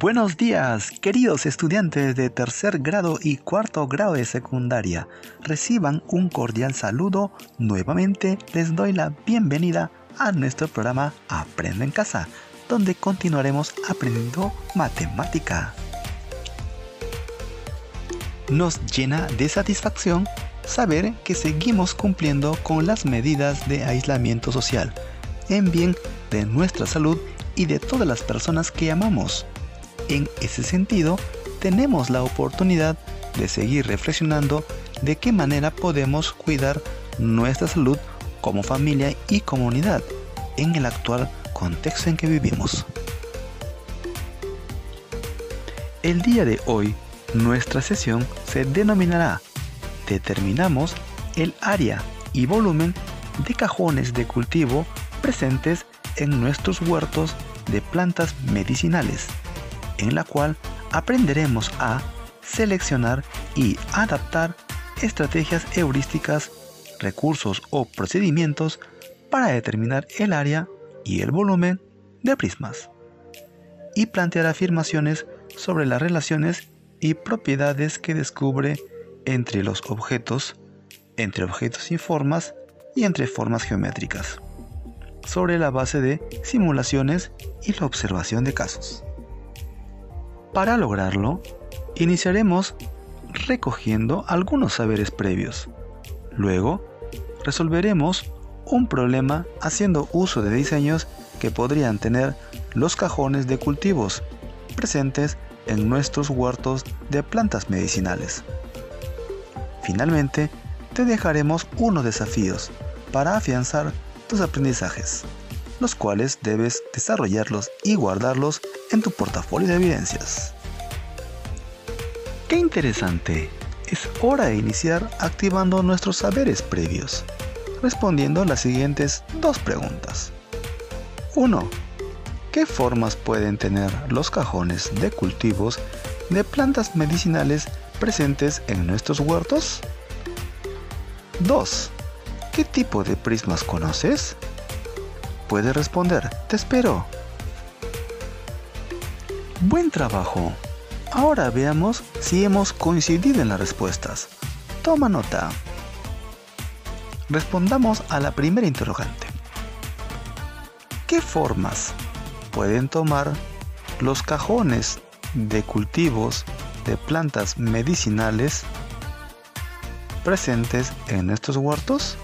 Buenos días, queridos estudiantes de tercer grado y cuarto grado de secundaria. Reciban un cordial saludo. Nuevamente les doy la bienvenida a nuestro programa Aprende en casa, donde continuaremos aprendiendo matemática. Nos llena de satisfacción saber que seguimos cumpliendo con las medidas de aislamiento social, en bien de nuestra salud y de todas las personas que amamos. En ese sentido, tenemos la oportunidad de seguir reflexionando de qué manera podemos cuidar nuestra salud como familia y comunidad en el actual contexto en que vivimos. El día de hoy, nuestra sesión se denominará Determinamos el área y volumen de cajones de cultivo presentes en nuestros huertos de plantas medicinales en la cual aprenderemos a seleccionar y adaptar estrategias heurísticas, recursos o procedimientos para determinar el área y el volumen de prismas y plantear afirmaciones sobre las relaciones y propiedades que descubre entre los objetos, entre objetos sin formas y entre formas geométricas, sobre la base de simulaciones y la observación de casos. Para lograrlo, iniciaremos recogiendo algunos saberes previos. Luego, resolveremos un problema haciendo uso de diseños que podrían tener los cajones de cultivos presentes en nuestros huertos de plantas medicinales. Finalmente, te dejaremos unos desafíos para afianzar tus aprendizajes los cuales debes desarrollarlos y guardarlos en tu portafolio de evidencias. ¡Qué interesante! Es hora de iniciar activando nuestros saberes previos, respondiendo las siguientes dos preguntas. 1. ¿Qué formas pueden tener los cajones de cultivos de plantas medicinales presentes en nuestros huertos? 2. ¿Qué tipo de prismas conoces? puede responder. Te espero. Buen trabajo. Ahora veamos si hemos coincidido en las respuestas. Toma nota. Respondamos a la primera interrogante. ¿Qué formas pueden tomar los cajones de cultivos de plantas medicinales presentes en estos huertos?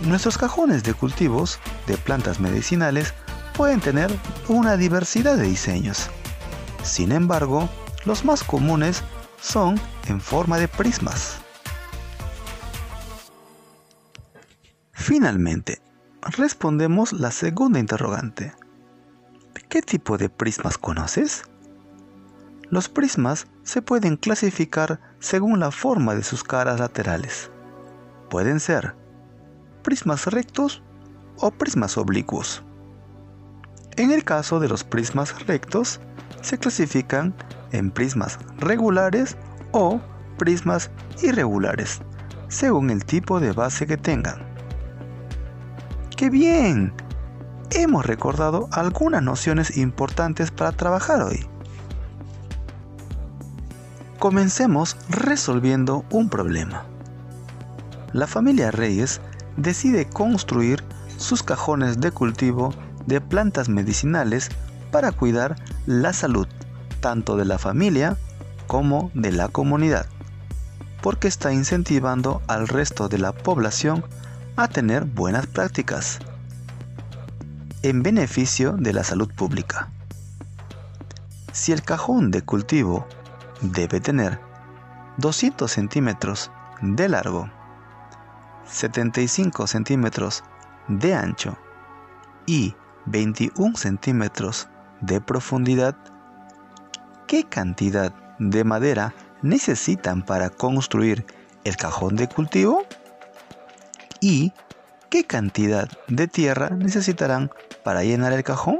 Nuestros cajones de cultivos de plantas medicinales pueden tener una diversidad de diseños. Sin embargo, los más comunes son en forma de prismas. Finalmente, respondemos la segunda interrogante. ¿Qué tipo de prismas conoces? Los prismas se pueden clasificar según la forma de sus caras laterales. Pueden ser prismas rectos o prismas oblicuos. En el caso de los prismas rectos, se clasifican en prismas regulares o prismas irregulares, según el tipo de base que tengan. ¡Qué bien! Hemos recordado algunas nociones importantes para trabajar hoy. Comencemos resolviendo un problema. La familia Reyes decide construir sus cajones de cultivo de plantas medicinales para cuidar la salud tanto de la familia como de la comunidad, porque está incentivando al resto de la población a tener buenas prácticas en beneficio de la salud pública. Si el cajón de cultivo debe tener 200 centímetros de largo 75 centímetros de ancho y 21 centímetros de profundidad, qué cantidad de madera necesitan para construir el cajón de cultivo y qué cantidad de tierra necesitarán para llenar el cajón.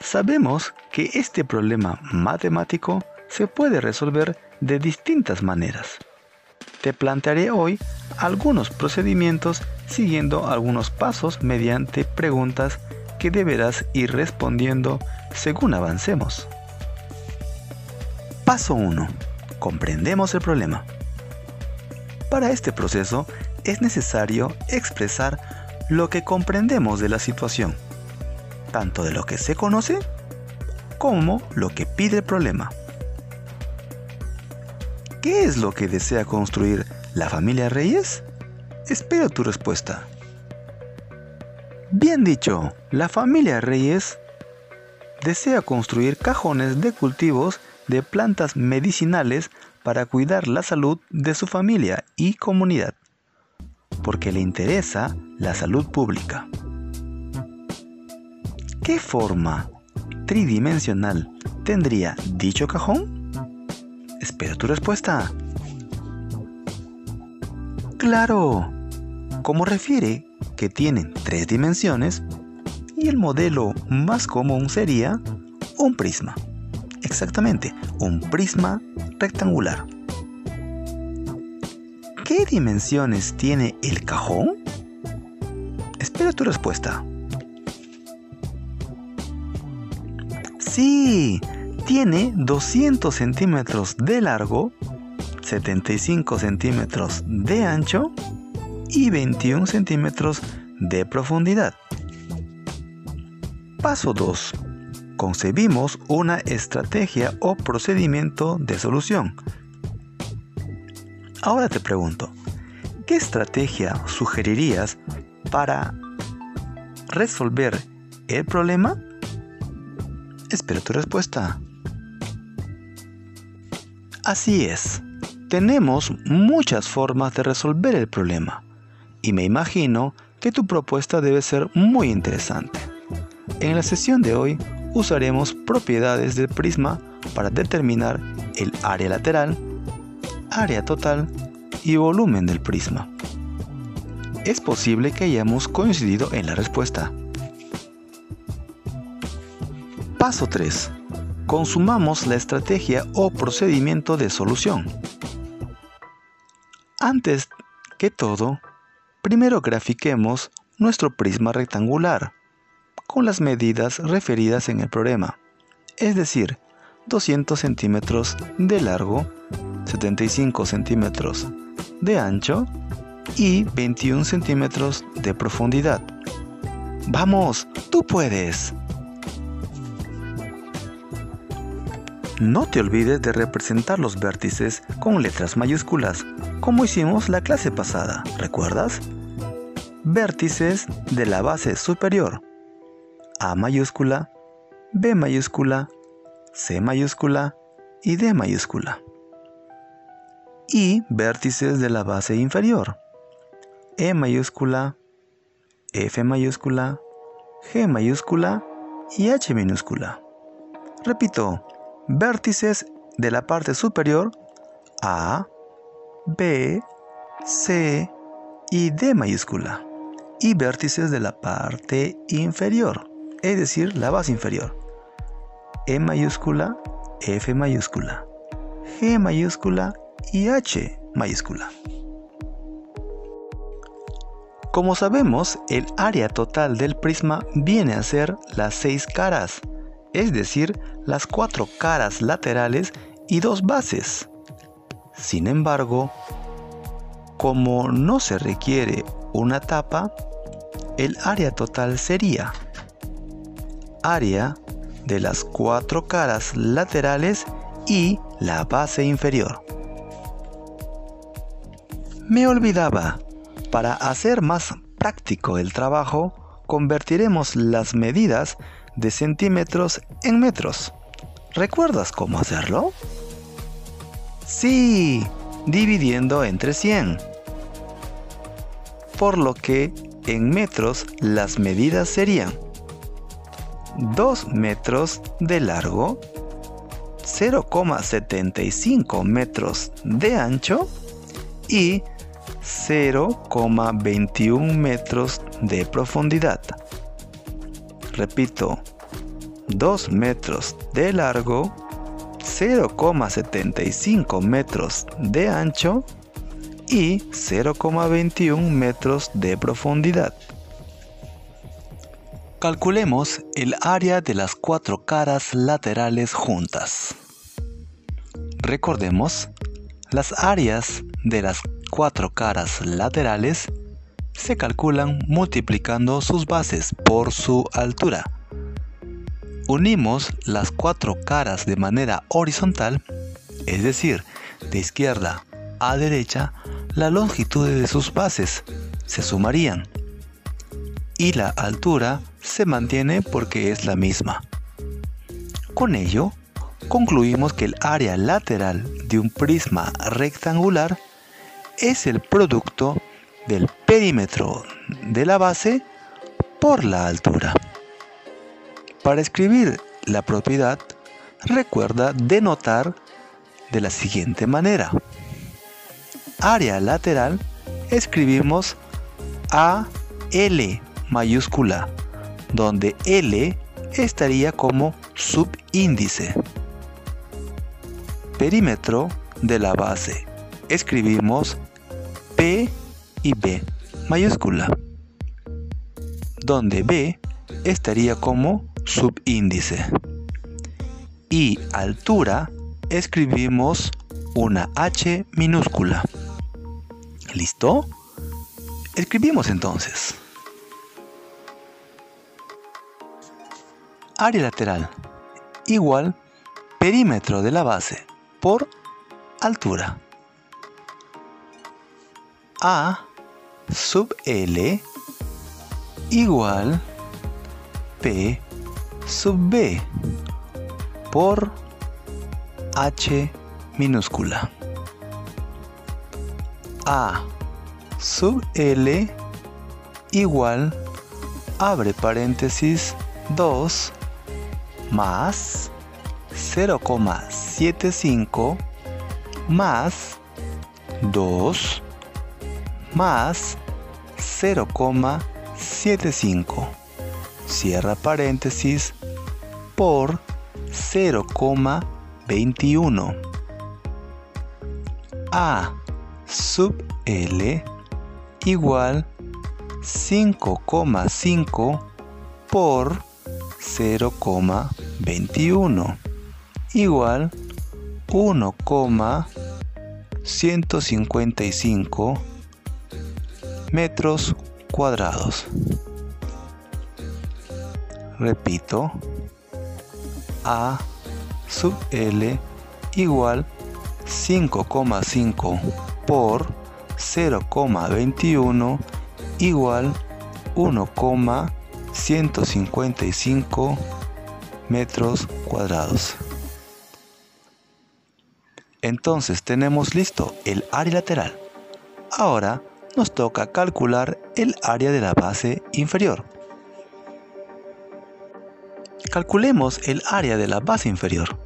Sabemos que este problema matemático se puede resolver de distintas maneras. Te plantearé hoy algunos procedimientos siguiendo algunos pasos mediante preguntas que deberás ir respondiendo según avancemos. Paso 1. Comprendemos el problema. Para este proceso es necesario expresar lo que comprendemos de la situación, tanto de lo que se conoce como lo que pide el problema. ¿Qué es lo que desea construir la familia Reyes? Espero tu respuesta. Bien dicho, la familia Reyes desea construir cajones de cultivos de plantas medicinales para cuidar la salud de su familia y comunidad, porque le interesa la salud pública. ¿Qué forma tridimensional tendría dicho cajón? Espero tu respuesta. Claro, como refiere que tienen tres dimensiones y el modelo más común sería un prisma. Exactamente, un prisma rectangular. ¿Qué dimensiones tiene el cajón? Espero tu respuesta. Sí, tiene 200 centímetros de largo, 75 centímetros de ancho y 21 centímetros de profundidad. Paso 2. Concebimos una estrategia o procedimiento de solución. Ahora te pregunto, ¿qué estrategia sugerirías para resolver el problema? Espero tu respuesta. Así es, tenemos muchas formas de resolver el problema y me imagino que tu propuesta debe ser muy interesante. En la sesión de hoy usaremos propiedades del prisma para determinar el área lateral, área total y volumen del prisma. Es posible que hayamos coincidido en la respuesta. Paso 3 consumamos la estrategia o procedimiento de solución. Antes que todo, primero grafiquemos nuestro prisma rectangular con las medidas referidas en el problema, es decir, 200 centímetros de largo, 75 centímetros de ancho y 21 centímetros de profundidad. ¡Vamos! ¡Tú puedes! No te olvides de representar los vértices con letras mayúsculas, como hicimos la clase pasada, ¿recuerdas? Vértices de la base superior. A mayúscula, B mayúscula, C mayúscula y D mayúscula. Y vértices de la base inferior. E mayúscula, F mayúscula, G mayúscula y H minúscula. Repito, vértices de la parte superior A, B, C y D mayúscula y vértices de la parte inferior, es decir, la base inferior. E mayúscula, F mayúscula, G mayúscula y H mayúscula. Como sabemos, el área total del prisma viene a ser las seis caras es decir, las cuatro caras laterales y dos bases. Sin embargo, como no se requiere una tapa, el área total sería área de las cuatro caras laterales y la base inferior. Me olvidaba, para hacer más práctico el trabajo, convertiremos las medidas de centímetros en metros. ¿Recuerdas cómo hacerlo? Sí, dividiendo entre 100. Por lo que en metros, las medidas serían 2 metros de largo, 0,75 metros de ancho y 0,21 metros de profundidad. Repito, 2 metros de largo, 0,75 metros de ancho y 0,21 metros de profundidad. Calculemos el área de las cuatro caras laterales juntas. Recordemos, las áreas de las cuatro caras laterales se calculan multiplicando sus bases por su altura. Unimos las cuatro caras de manera horizontal, es decir, de izquierda a derecha, la longitud de sus bases se sumarían y la altura se mantiene porque es la misma. Con ello, concluimos que el área lateral de un prisma rectangular es el producto del perímetro de la base por la altura. Para escribir la propiedad, recuerda denotar de la siguiente manera. Área lateral escribimos AL mayúscula, donde L estaría como subíndice. Perímetro de la base. Escribimos P y B mayúscula, donde B estaría como subíndice. Y altura escribimos una H minúscula. ¿Listo? Escribimos entonces. área lateral igual perímetro de la base por altura. A sub L igual P sub B por H minúscula. A sub L igual abre paréntesis 2 más 0,75 más 2 más 0,75 cierra paréntesis por 0,21 a sub L igual 5,5 por 0,21 igual 1,155 metros cuadrados. Repito, A sub L igual 5,5 por 0,21 igual 1,155 155 metros cuadrados. Entonces tenemos listo el área lateral. Ahora nos toca calcular el área de la base inferior. Calculemos el área de la base inferior.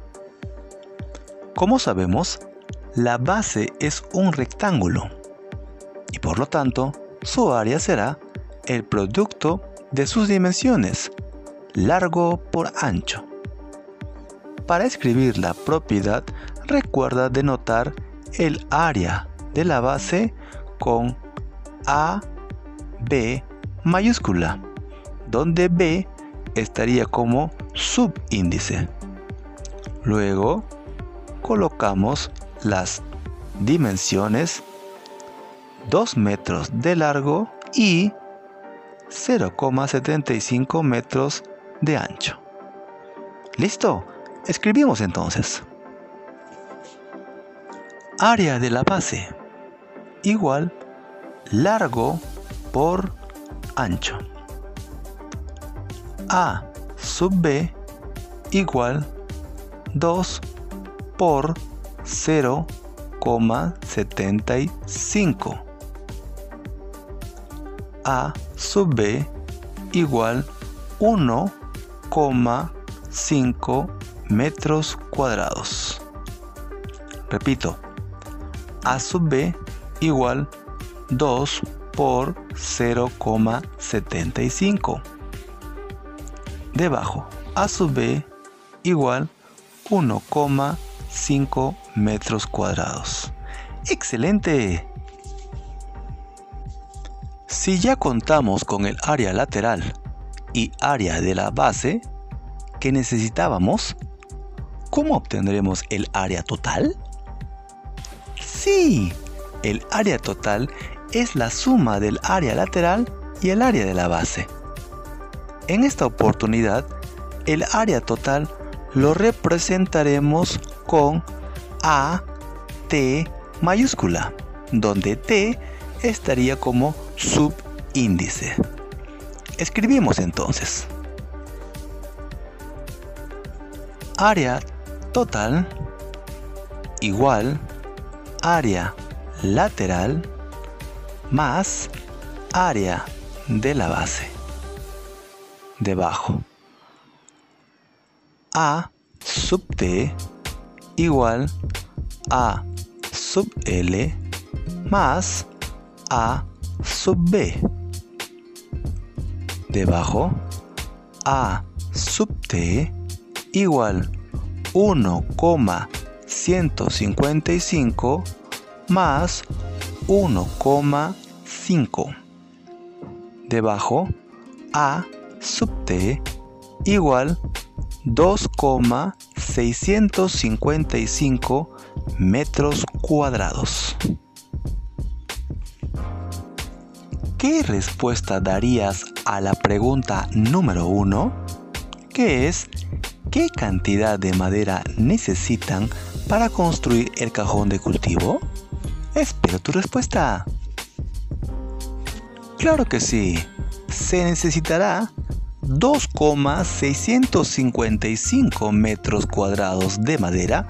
Como sabemos, la base es un rectángulo y por lo tanto su área será el producto de sus dimensiones, largo por ancho. Para escribir la propiedad, recuerda denotar el área de la base con A, B mayúscula, donde B estaría como subíndice. Luego colocamos las dimensiones 2 metros de largo y 0,75 metros de ancho. ¿Listo? Escribimos entonces. Área de la base igual largo por ancho. A sub B igual 2 por 0,75 A sub B igual 1,5 metros cuadrados. Repito, A sub B igual 2 por 0,75. Debajo, A sub B igual 1,5 metros cuadrados. ¡Excelente! Si ya contamos con el área lateral y área de la base que necesitábamos, ¿cómo obtendremos el área total? Sí, el área total es la suma del área lateral y el área de la base. En esta oportunidad, el área total lo representaremos con A, T mayúscula, donde T estaría como subíndice. Escribimos entonces. Área total igual área lateral más área de la base. Debajo. A sub T igual A sub L más A sub B. Debajo, A sub T igual 1,155 más 1,5. Debajo, A sub T igual 2,655 metros cuadrados. ¿Qué respuesta darías a la pregunta número 1? Que es, ¿qué cantidad de madera necesitan para construir el cajón de cultivo? Espero tu respuesta. Claro que sí. Se necesitará 2,655 metros cuadrados de madera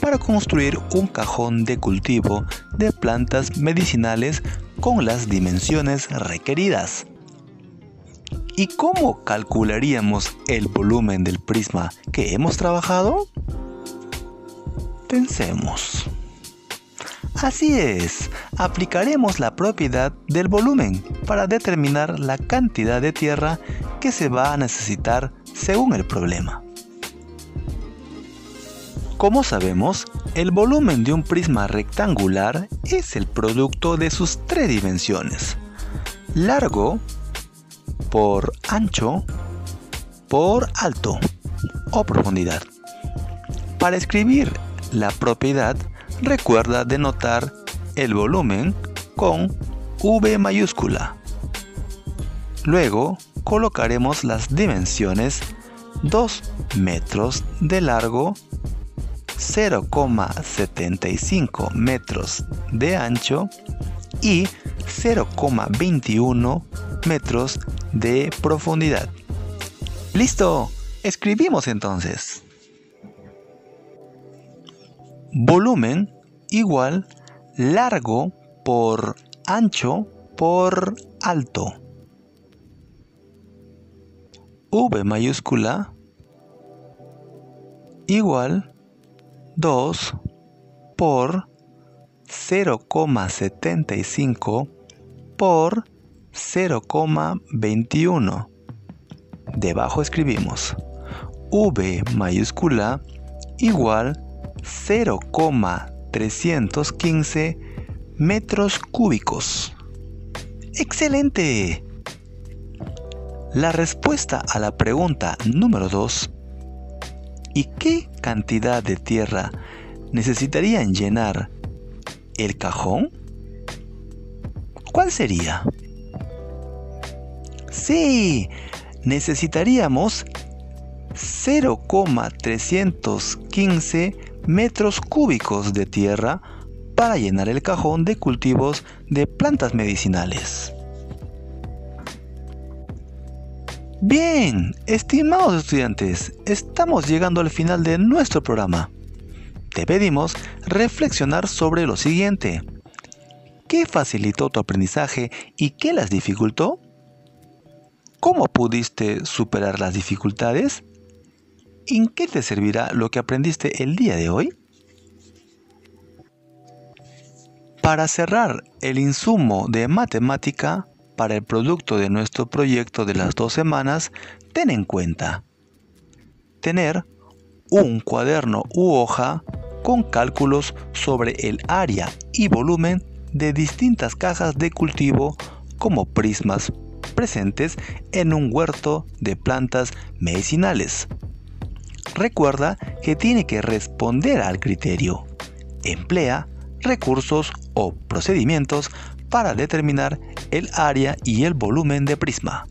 para construir un cajón de cultivo de plantas medicinales con las dimensiones requeridas. ¿Y cómo calcularíamos el volumen del prisma que hemos trabajado? Pensemos. Así es, aplicaremos la propiedad del volumen para determinar la cantidad de tierra que se va a necesitar según el problema. Como sabemos, el volumen de un prisma rectangular es el producto de sus tres dimensiones. Largo por ancho por alto o profundidad. Para escribir la propiedad recuerda denotar el volumen con V mayúscula. Luego colocaremos las dimensiones 2 metros de largo, 0,75 metros de ancho y 0,21 metros de profundidad. ¡Listo! Escribimos entonces volumen igual largo por ancho por alto. V mayúscula igual 2 por 0,75 por 0,21. Debajo escribimos V mayúscula igual 0,315 metros cúbicos. ¡Excelente! La respuesta a la pregunta número 2, ¿y qué cantidad de tierra necesitarían llenar el cajón? ¿Cuál sería? Sí, necesitaríamos 0,315 metros cúbicos de tierra para llenar el cajón de cultivos de plantas medicinales. Bien, estimados estudiantes, estamos llegando al final de nuestro programa. Te pedimos reflexionar sobre lo siguiente. ¿Qué facilitó tu aprendizaje y qué las dificultó? ¿Cómo pudiste superar las dificultades? ¿En qué te servirá lo que aprendiste el día de hoy? Para cerrar el insumo de matemática para el producto de nuestro proyecto de las dos semanas, ten en cuenta tener un cuaderno u hoja con cálculos sobre el área y volumen de distintas cajas de cultivo como prismas presentes en un huerto de plantas medicinales. Recuerda que tiene que responder al criterio. Emplea recursos o procedimientos para determinar el área y el volumen de prisma.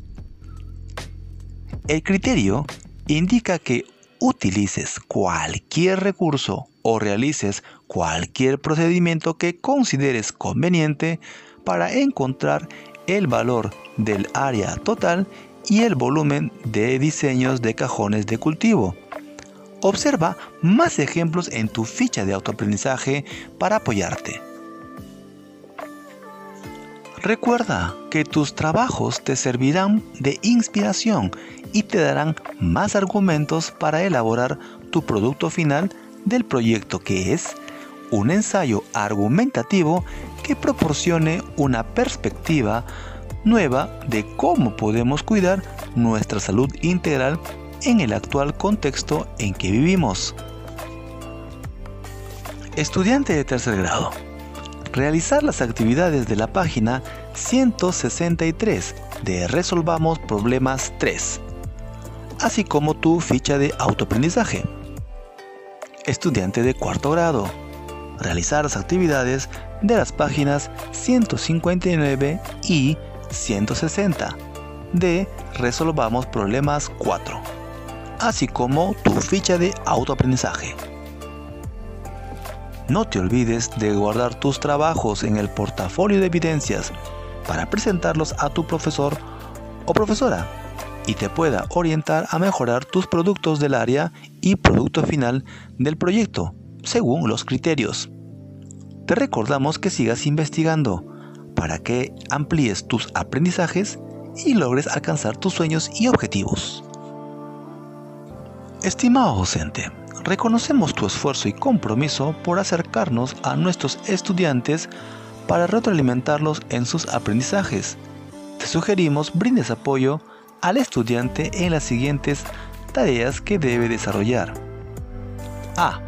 El criterio indica que utilices cualquier recurso o realices cualquier procedimiento que consideres conveniente para encontrar el valor del área total y el volumen de diseños de cajones de cultivo. Observa más ejemplos en tu ficha de autoaprendizaje para apoyarte. Recuerda que tus trabajos te servirán de inspiración y te darán más argumentos para elaborar tu producto final del proyecto que es un ensayo argumentativo que proporcione una perspectiva nueva de cómo podemos cuidar nuestra salud integral en el actual contexto en que vivimos. Estudiante de tercer grado. Realizar las actividades de la página 163 de Resolvamos Problemas 3, así como tu ficha de autoaprendizaje. Estudiante de cuarto grado. Realizar las actividades de las páginas 159 y 160 de Resolvamos Problemas 4, así como tu ficha de autoaprendizaje. No te olvides de guardar tus trabajos en el portafolio de evidencias para presentarlos a tu profesor o profesora y te pueda orientar a mejorar tus productos del área y producto final del proyecto, según los criterios. Te recordamos que sigas investigando para que amplíes tus aprendizajes y logres alcanzar tus sueños y objetivos. Estimado docente, reconocemos tu esfuerzo y compromiso por acercarnos a nuestros estudiantes para retroalimentarlos en sus aprendizajes. Te sugerimos brindes apoyo al estudiante en las siguientes tareas que debe desarrollar. A.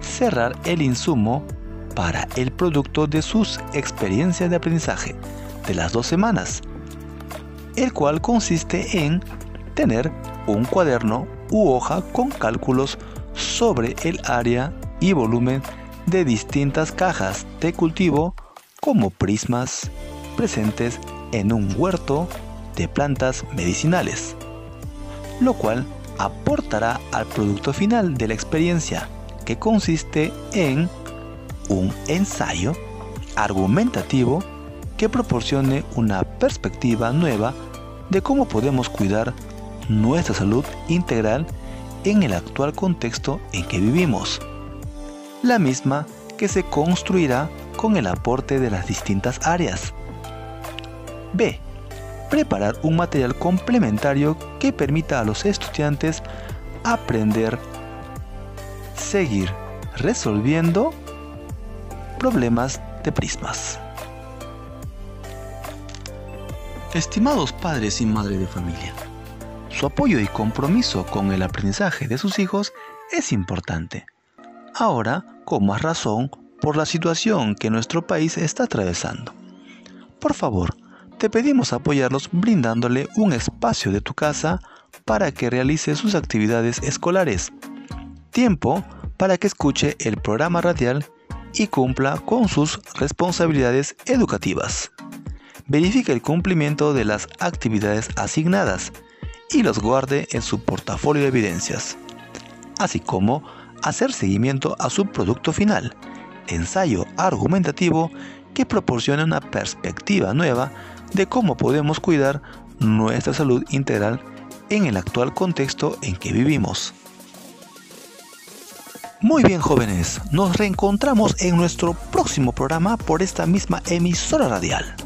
Cerrar el insumo para el producto de sus experiencias de aprendizaje de las dos semanas, el cual consiste en tener un cuaderno u hoja con cálculos sobre el área y volumen de distintas cajas de cultivo como prismas presentes en un huerto de plantas medicinales, lo cual aportará al producto final de la experiencia que consiste en un ensayo argumentativo que proporcione una perspectiva nueva de cómo podemos cuidar nuestra salud integral en el actual contexto en que vivimos. La misma que se construirá con el aporte de las distintas áreas. B. Preparar un material complementario que permita a los estudiantes aprender, seguir resolviendo problemas de prismas. Estimados padres y madres de familia, su apoyo y compromiso con el aprendizaje de sus hijos es importante. Ahora, con más razón, por la situación que nuestro país está atravesando. Por favor, te pedimos apoyarlos brindándole un espacio de tu casa para que realice sus actividades escolares. Tiempo para que escuche el programa radial y cumpla con sus responsabilidades educativas. Verifique el cumplimiento de las actividades asignadas y los guarde en su portafolio de evidencias, así como hacer seguimiento a su producto final, ensayo argumentativo que proporciona una perspectiva nueva de cómo podemos cuidar nuestra salud integral en el actual contexto en que vivimos. Muy bien jóvenes, nos reencontramos en nuestro próximo programa por esta misma emisora radial.